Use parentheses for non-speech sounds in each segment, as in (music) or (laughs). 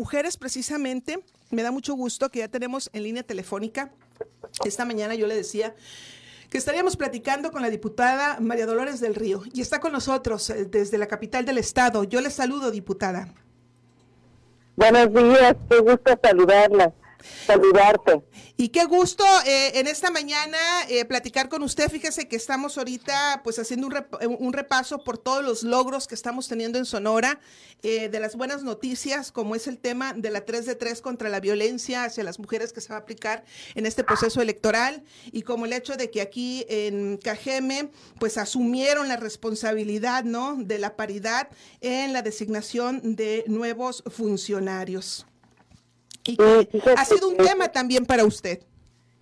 mujeres precisamente. Me da mucho gusto que ya tenemos en línea telefónica. Esta mañana yo le decía que estaríamos platicando con la diputada María Dolores del Río y está con nosotros eh, desde la capital del estado. Yo le saludo, diputada. Buenos días, qué gusto saludarla saludarte. Y qué gusto eh, en esta mañana eh, platicar con usted. Fíjese que estamos ahorita pues haciendo un, repaso por todos los logros que estamos teniendo en Sonora, eh, de las buenas noticias, como es el tema de la 3 de 3 contra la violencia hacia las mujeres que se va a aplicar en este proceso electoral, y como el hecho de que aquí en Cajeme pues asumieron la responsabilidad ¿no? de la paridad en la designación de nuevos funcionarios. Y ha sido un tema también para usted.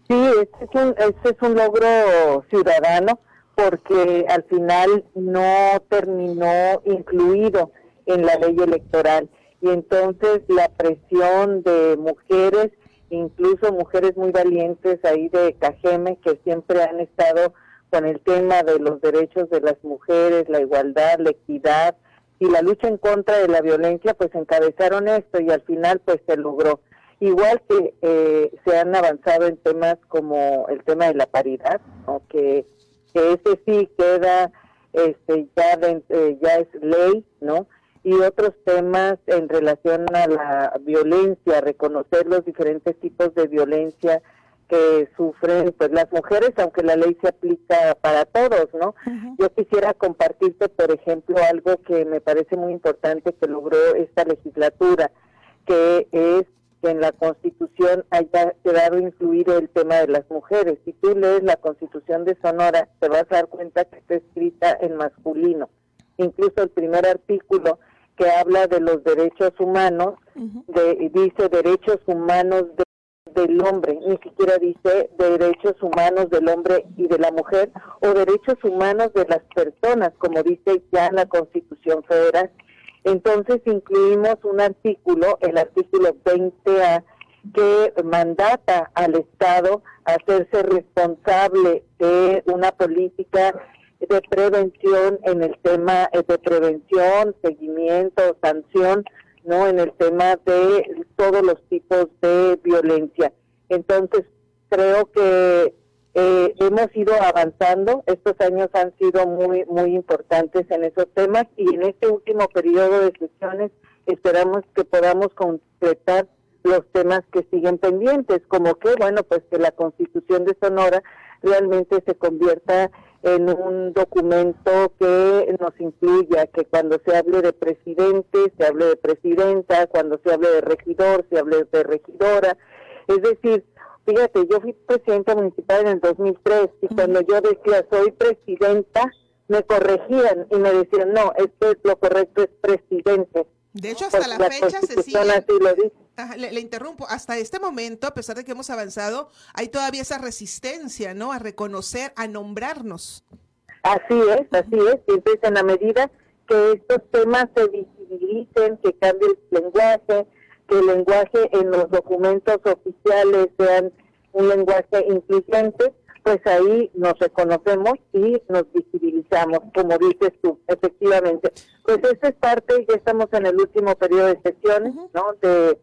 Sí, este es, un, este es un logro ciudadano porque al final no terminó incluido en la ley electoral. Y entonces la presión de mujeres, incluso mujeres muy valientes ahí de Cajeme, que siempre han estado con el tema de los derechos de las mujeres, la igualdad, la equidad y la lucha en contra de la violencia, pues encabezaron esto y al final pues se logró. Igual que eh, se han avanzado en temas como el tema de la paridad, que, ese sí queda este, ya, eh, ya es ley, ¿no? Y otros temas en relación a la violencia, reconocer los diferentes tipos de violencia que sufren pues las mujeres, aunque la ley se aplica para todos, ¿no? Yo quisiera compartirte, por ejemplo, algo que me parece muy importante que logró esta legislatura, que es que en la Constitución haya quedado incluido el tema de las mujeres. Si tú lees la Constitución de Sonora, te vas a dar cuenta que está escrita en masculino. Incluso el primer artículo que habla de los derechos humanos, de, dice derechos humanos del hombre, ni siquiera dice derechos humanos del hombre y de la mujer o derechos humanos de las personas, como dice ya la Constitución Federal. Entonces incluimos un artículo, el artículo 20A, que mandata al Estado hacerse responsable de una política de prevención en el tema de prevención, seguimiento, sanción, no en el tema de todos los tipos de violencia. Entonces, creo que eh, hemos ido avanzando, estos años han sido muy, muy importantes en esos temas y en este último periodo de sesiones esperamos que podamos completar los temas que siguen pendientes, como que, bueno, pues que la constitución de Sonora realmente se convierta en un documento que nos incluya, que cuando se hable de presidente, se hable de presidenta, cuando se hable de regidor, se hable de regidora, es decir, Fíjate, yo fui presidenta municipal en el 2003 y cuando yo decía soy presidenta, me corregían y me decían, no, esto es lo correcto, es presidente. De hecho, hasta la, fecha se sigue. Le, le, interrumpo. Hasta este momento, a pesar de que hemos avanzado, hay todavía esa resistencia, ¿no? A reconocer, a nombrarnos. Así es, así es. Entonces, en la medida que estos temas se visibilicen, que cambie el lenguaje, que el lenguaje en los documentos oficiales sean un lenguaje incluyente, pues ahí nos reconocemos y nos visibilizamos, como dices tú, efectivamente. Pues esa es parte, ya estamos en el último periodo de sesiones, ¿no? De,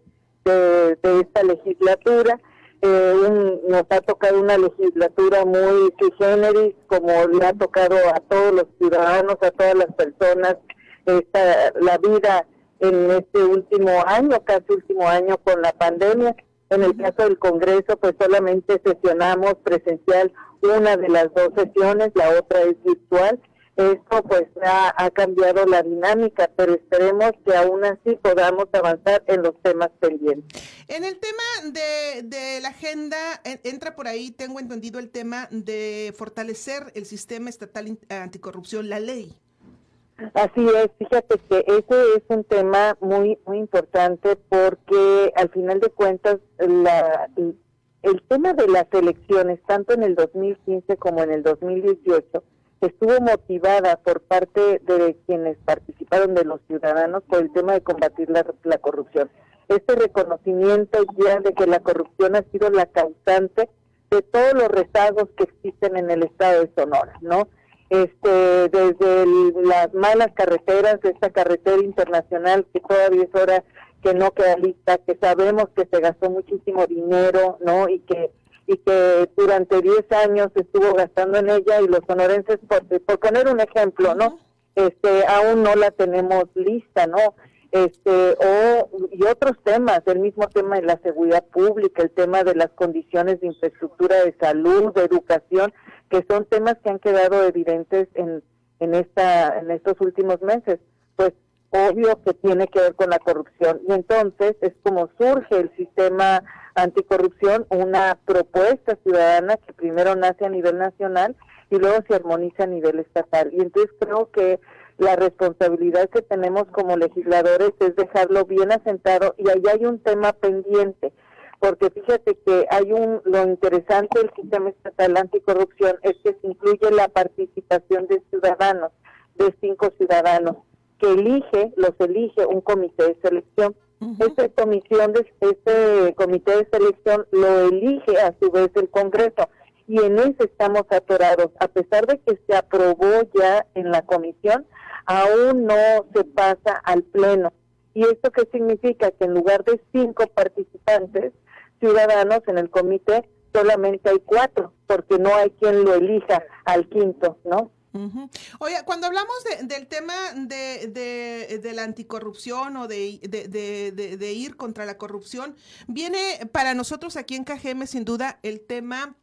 de, esta legislatura. Eh, nos ha tocado una legislatura muy sui generis, como le ha tocado a todos los ciudadanos, a todas las personas, esta, la vida en este último año, casi último año con la pandemia. En el caso del Congreso, pues solamente sesionamos presencial una de las dos sesiones, la otra es virtual. Esto pues ha, cambiado la dinámica, pero esperemos que aún así podamos avanzar en los temas pendientes. En el tema de, de la agenda, entra por ahí, tengo entendido el tema de fortalecer el sistema estatal anticorrupción, la ley. Así es, fíjate que ese es un tema muy muy importante porque al final de cuentas la, el tema de las elecciones, tanto en el 2015 como en el 2018, estuvo motivada por parte de quienes participaron de los ciudadanos por el tema de combatir la, la corrupción. Este reconocimiento ya de que la corrupción ha sido la causante de todos los rezagos que existen en el estado de Sonora, ¿no? este, desde las malas carreteras, esta carretera internacional que todavía es hora que no queda lista, que sabemos que se gastó muchísimo dinero, ¿no? Y que y que durante 10 años estuvo gastando en ella y los sonorenses, por, por poner un ejemplo, ¿no? Este, aún no la tenemos lista, ¿no? Este, o, y otros temas, el mismo tema de la seguridad pública, el tema de las condiciones de infraestructura de salud, de educación, que son temas que han quedado evidentes en, en, esta, en estos últimos meses. Pues obvio que tiene que ver con la corrupción. Y entonces es como surge el sistema anticorrupción, una propuesta ciudadana que primero nace a nivel nacional y luego se armoniza a nivel estatal. Y entonces creo que la responsabilidad que tenemos como legisladores es dejarlo bien asentado y ahí hay un tema pendiente porque fíjate que hay un lo interesante del sistema estatal anticorrupción es que se incluye la participación de ciudadanos, de cinco ciudadanos que elige, los elige un comité de selección. Esa comisión de, este comité de selección lo elige a su vez el Congreso y en ese estamos atorados. A pesar de que se aprobó ya en la comisión, aún no se pasa al Pleno. ¿Y esto qué significa? Que en lugar de cinco participantes ciudadanos en el comité, solamente hay cuatro, porque no hay quien lo elija al quinto, ¿no? Oye, cuando hablamos del tema de, de, la anticorrupción o de, de, ir contra la corrupción, viene para nosotros aquí en KGM sin duda el tema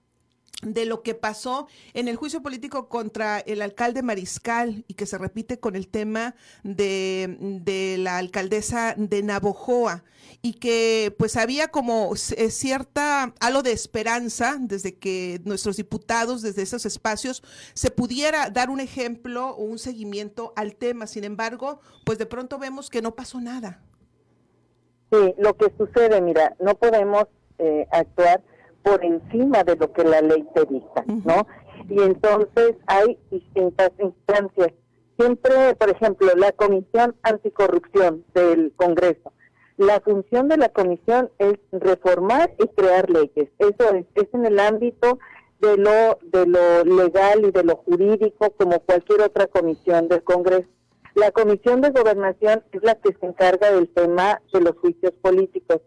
de lo que pasó en el juicio político contra el alcalde Mariscal y que se repite con el tema de, de la alcaldesa de Navojoa y que pues había como eh, cierta halo de esperanza desde que nuestros diputados desde esos espacios se pudiera dar un ejemplo o un seguimiento al tema. Sin embargo, pues de pronto vemos que no pasó nada. Sí, lo que sucede, mira, no podemos eh, actuar por encima de lo que la ley te dicta, ¿no? Y entonces hay distintas instancias. Siempre, por ejemplo, la Comisión Anticorrupción del Congreso. La función de la comisión es reformar y crear leyes. Eso es, es en el ámbito de lo, de lo legal y de lo jurídico como cualquier otra comisión del Congreso. La Comisión de Gobernación es la que se encarga del tema de los juicios políticos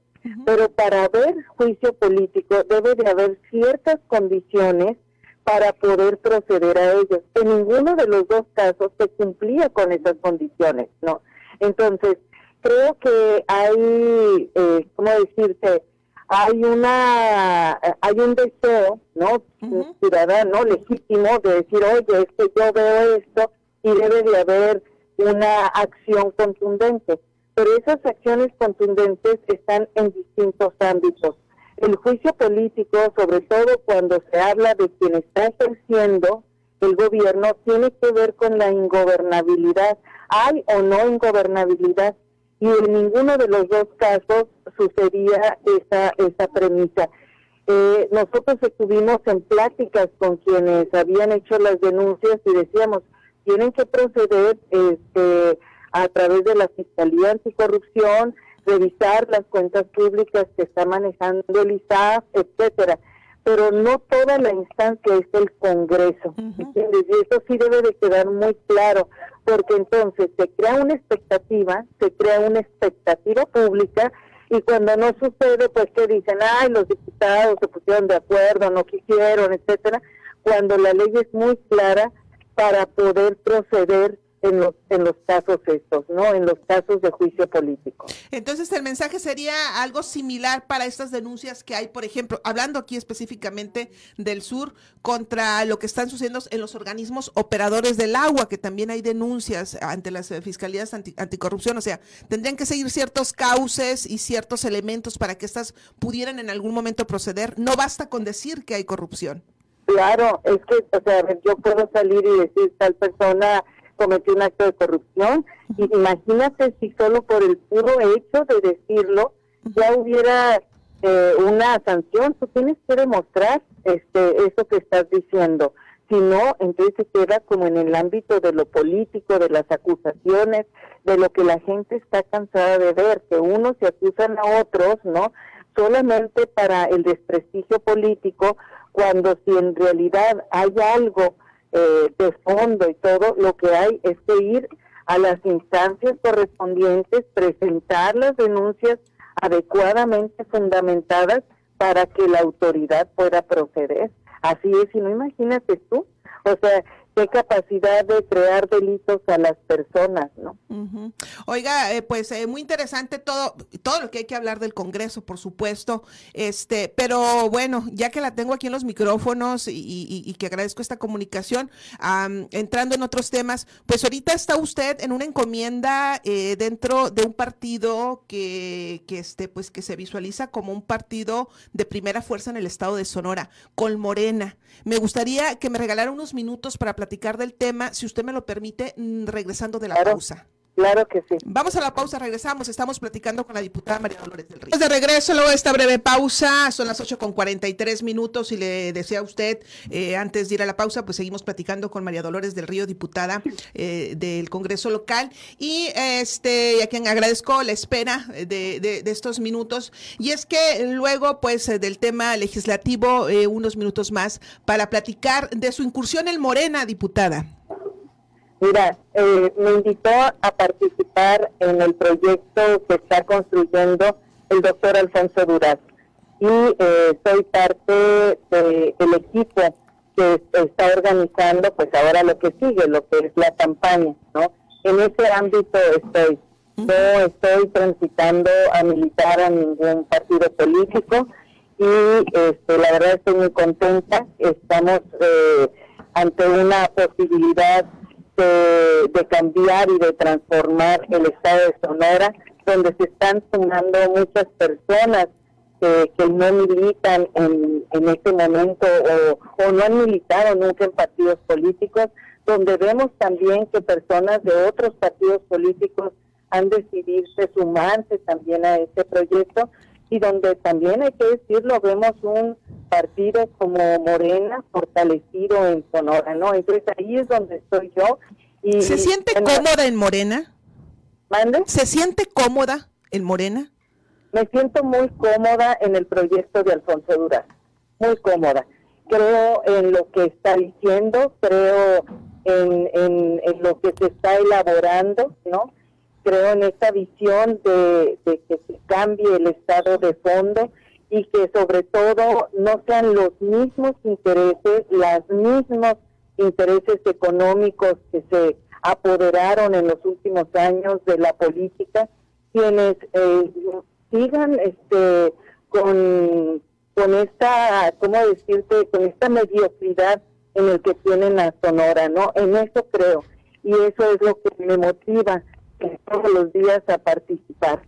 pero para haber juicio político debe de haber ciertas condiciones para poder proceder a ellos. En ninguno de los dos casos se cumplía con esas condiciones, ¿no? Entonces, creo que hay, eh, ¿cómo decirte? Hay una, hay un deseo, ¿no? Ciudadano legítimo de decir, oye, es que yo veo esto y debe de haber una acción contundente pero esas acciones contundentes están en distintos ámbitos. El juicio político, sobre todo cuando se habla de quien está ejerciendo el gobierno, tiene que ver con la ingobernabilidad. ¿Hay o no ingobernabilidad? Y en ninguno de los dos casos sucedía esa, esa premisa. Eh, nosotros estuvimos en pláticas con quienes habían hecho las denuncias y decíamos, tienen que proceder este, a través de la Fiscalía Anticorrupción, revisar las cuentas públicas que está manejando el ISAF, etcétera. Pero no toda la instancia es el Congreso, ¿entiendes? Y eso sí debe de quedar muy claro, porque entonces se crea una expectativa, se crea una expectativa pública, y cuando no sucede, pues que dicen, ay, los diputados se pusieron de acuerdo, no quisieron, etcétera, cuando la ley es muy clara para poder proceder en los, en los casos estos, ¿no? En los casos de juicio político. Entonces, el mensaje sería algo similar para estas denuncias que hay, por ejemplo, hablando aquí específicamente del sur, contra lo que están sucediendo en los organismos operadores del agua, que también hay denuncias ante las eh, fiscalías anticorrupción. O sea, tendrían que seguir ciertos cauces y ciertos elementos para que estas pudieran en algún momento proceder. No basta con decir que hay corrupción. Claro, es que, o sea, yo puedo salir y decir tal persona cometió un acto de corrupción. Y imagínate si solo por el puro hecho de decirlo ya hubiera eh, una sanción. Tú tienes que demostrar este eso que estás diciendo. Si no, entonces se queda como en el ámbito de lo político, de las acusaciones, de lo que la gente está cansada de ver, que unos se acusan a otros, ¿no? Solamente para el desprestigio político, cuando si en realidad hay algo eh, de fondo y todo, lo que hay es que ir a las instancias correspondientes, presentar las denuncias adecuadamente fundamentadas para que la autoridad pueda proceder. Así es, y no imagínate tú, o sea, qué capacidad de crear delitos a las personas, ¿no? Oiga, eh, pues eh, muy interesante todo, todo lo que hay que hablar del Congreso, por supuesto, este, pero bueno, ya que la tengo aquí en los micrófonos y, que agradezco esta comunicación, entrando en otros temas, pues ahorita está usted en una encomienda eh, dentro de un partido que, que, este, pues que se visualiza como un partido de primera fuerza en el estado de Sonora, con Morena. Me gustaría que me regalara unos minutos para platicar del tema, si usted me lo permite, mm, regresando de la pausa. Claro que sí. Vamos a la pausa, regresamos. Estamos platicando con la diputada María Dolores del Río. De regreso, luego de esta breve pausa, son las 8 con 43 minutos y le desea a usted, eh, antes de ir a la pausa, pues seguimos platicando con María Dolores del Río, diputada eh, del Congreso local. Y este, a quien agradezco la espera de, de, de, estos minutos. Y es que luego, pues, del tema legislativo, eh, unos minutos más para platicar de su incursión en Morena, diputada. Mira, eh, me invitó a participar en el proyecto que está construyendo el doctor Alfonso Duraz y eh, soy parte del equipo que está organizando pues ahora lo que sigue, lo que es la campaña, ¿no? En ese ámbito estoy. No estoy transitando a militar a ningún partido político y este, la verdad estoy muy contenta. Estamos eh, ante una posibilidad de, cambiar y de transformar el estado de Sonora, donde se están sumando muchas personas que, no militan en, en este momento o, o, no han militado nunca en partidos políticos, donde vemos también que personas de otros partidos políticos han decidido sumarse también a este proyecto y donde también hay que decirlo, vemos un partido como Morena fortalecido en Sonora, ¿no? Entonces ahí es donde estoy yo. Y, ¿Se siente cómoda en Morena? ¿Mande? ¿Se siente cómoda en Morena? Me siento muy cómoda en el proyecto de Alfonso Duraz, muy cómoda. Creo en lo que está diciendo, creo en, en, en lo que se está elaborando, ¿no? Creo en esta visión de, que se cambie el estado de fondo y que sobre todo no sean los mismos intereses, los mismos intereses económicos que se apoderaron en los últimos años de la política, quienes eh, sigan este con, con esta, ¿cómo decirte?, con esta mediocridad en el que tienen a Sonora, ¿no? En eso creo. Y eso es lo que me motiva todos los días a participar.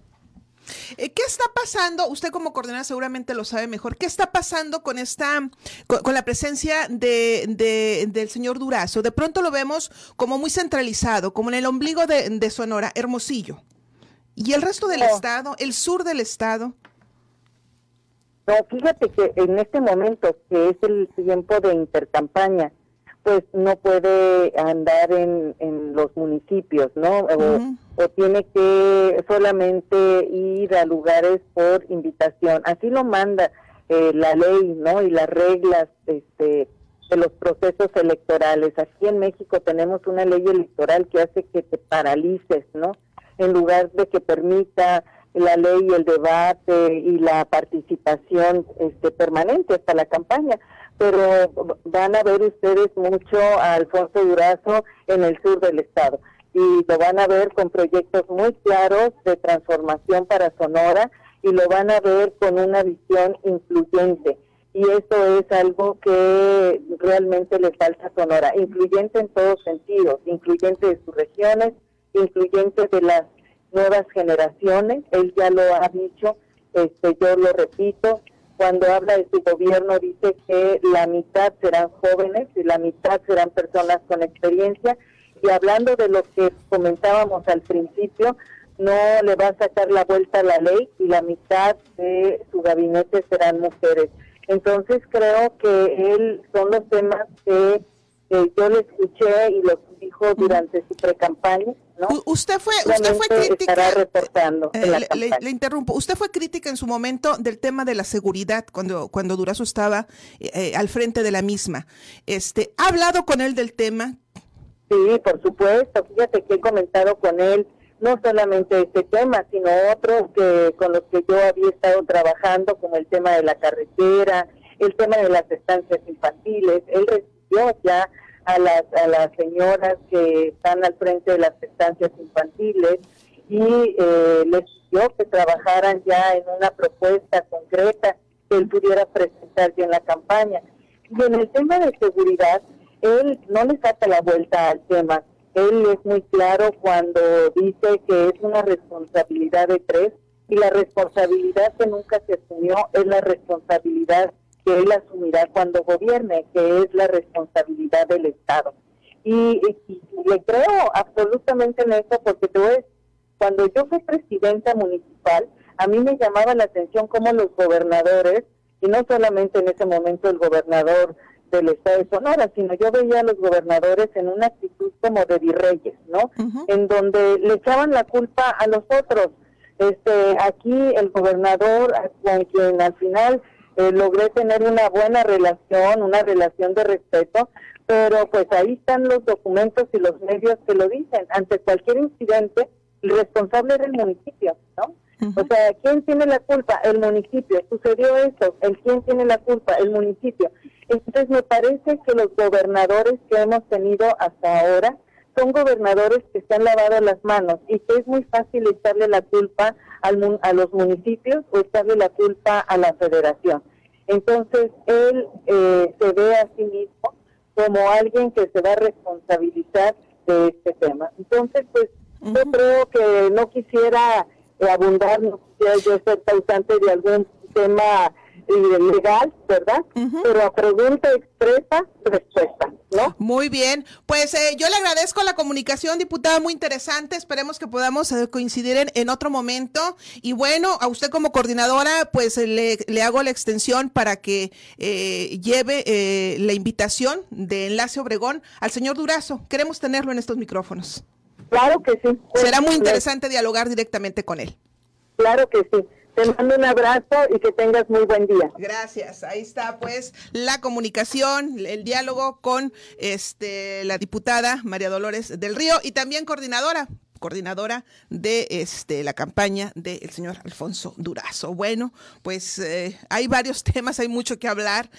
Eh, ¿Qué está pasando? Usted como coordinadora seguramente lo sabe mejor. ¿Qué está pasando con esta, con, la presencia de, del señor Durazo? De pronto lo vemos como muy centralizado, como en el ombligo de, Sonora, Hermosillo. ¿Y el resto del estado, el sur del estado? No, fíjate que en este momento, que es el tiempo de intercampaña, pues no puede andar en, en los municipios, ¿no? O, tiene que solamente ir a lugares por invitación. Así lo manda eh, la ley, ¿no? Y las reglas este, de los procesos electorales. Aquí en México tenemos una ley electoral que hace que te paralices, ¿no? En lugar de que permita la ley, el debate y la participación este, permanente hasta la campaña pero van a ver ustedes mucho a Alfonso Durazo en el sur del estado y lo van a ver con proyectos muy claros de transformación para Sonora y lo van a ver con una visión incluyente. Y eso es algo que realmente le falta a Sonora, incluyente en todos sentidos, incluyente de sus regiones, incluyente de las nuevas generaciones, él ya lo ha dicho, este, yo lo repito, cuando habla de su gobierno dice que la mitad serán jóvenes y la mitad serán personas con experiencia. Y hablando de lo que comentábamos al principio, no le va a sacar la vuelta a la ley y la mitad de su gabinete serán mujeres. Entonces creo que él son los temas que, yo le escuché y lo dijo durante su precampaña Usted fue, usted fue crítica. Eh, le, interrumpo. Usted fue crítica en su momento del tema de la seguridad cuando, cuando Durazo estaba eh, al frente de la misma. Este, ¿Ha hablado con él del tema? Sí, por supuesto. Fíjate que he comentado con él no solamente este tema, sino otros que con los que yo había estado trabajando, como el tema de la carretera, el tema de las estancias infantiles. Él recibió ya a las, a las señoras que están al frente de las estancias infantiles y eh, les pidió que trabajaran ya en una propuesta concreta que él pudiera presentar ya en la campaña. Y en el tema de seguridad, él no le saca la vuelta al tema. Él es muy claro cuando dice que es una responsabilidad de tres y la responsabilidad que nunca se asumió es la responsabilidad que él asumirá cuando gobierne, que es la responsabilidad del Estado. Y, le creo absolutamente en eso porque tú ves, cuando yo fui presidenta municipal, a mí me llamaba la atención cómo los gobernadores, y no solamente en ese momento el gobernador del estado de Sonora, sino yo veía a los gobernadores en una actitud como de virreyes, ¿no? En donde le echaban la culpa a los otros. Este, aquí el gobernador, con quien al final eh, logré tener una buena relación, una relación de respeto, pero pues ahí están los documentos y los medios que lo dicen. Ante cualquier incidente, el responsable era el municipio, ¿no? O sea, ¿quién tiene la culpa? El municipio. Sucedió eso. ¿El quién tiene la culpa? El municipio. Entonces me parece que los gobernadores que hemos tenido hasta ahora son gobernadores que se han lavado las manos y que es muy fácil echarle la culpa al, a los municipios o echarle la culpa a la federación. Entonces él eh, se ve a sí mismo como alguien que se va a responsabilizar de este tema. Entonces, pues yo creo que no quisiera abundar, no quisiera yo ser causante de algún tema legal, ¿verdad? Pero a pregunta expresa, respuesta, ¿no? Muy bien, pues eh, yo le agradezco la comunicación, diputada, muy interesante, esperemos que podamos eh, coincidir en, otro momento y bueno, a usted como coordinadora, pues le, le hago la extensión para que eh, lleve la invitación de Enlace Obregón al señor Durazo, queremos tenerlo en estos micrófonos. Claro que sí. Será muy interesante dialogar directamente con él. Claro que sí. Te mando un abrazo y que tengas muy buen día. Gracias. Ahí está pues la comunicación, el diálogo con este la diputada María Dolores del Río y también coordinadora coordinadora de este la campaña del señor Alfonso Durazo. Bueno, pues eh, hay varios (laughs) temas, hay mucho que hablar.